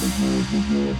Thank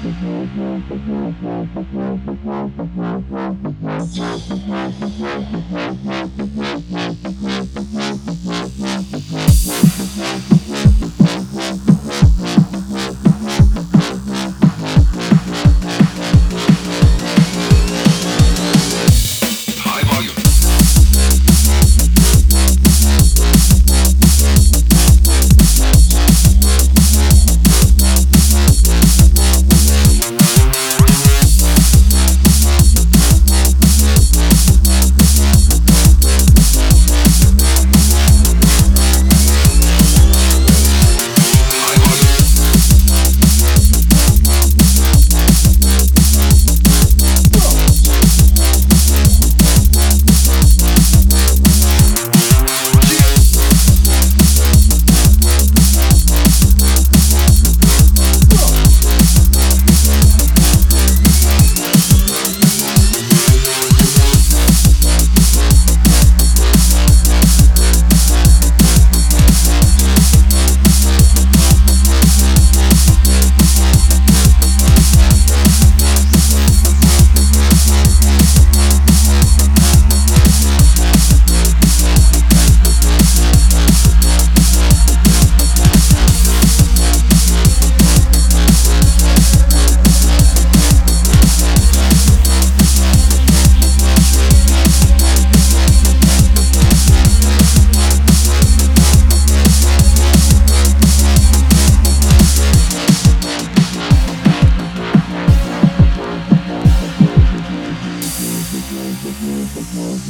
the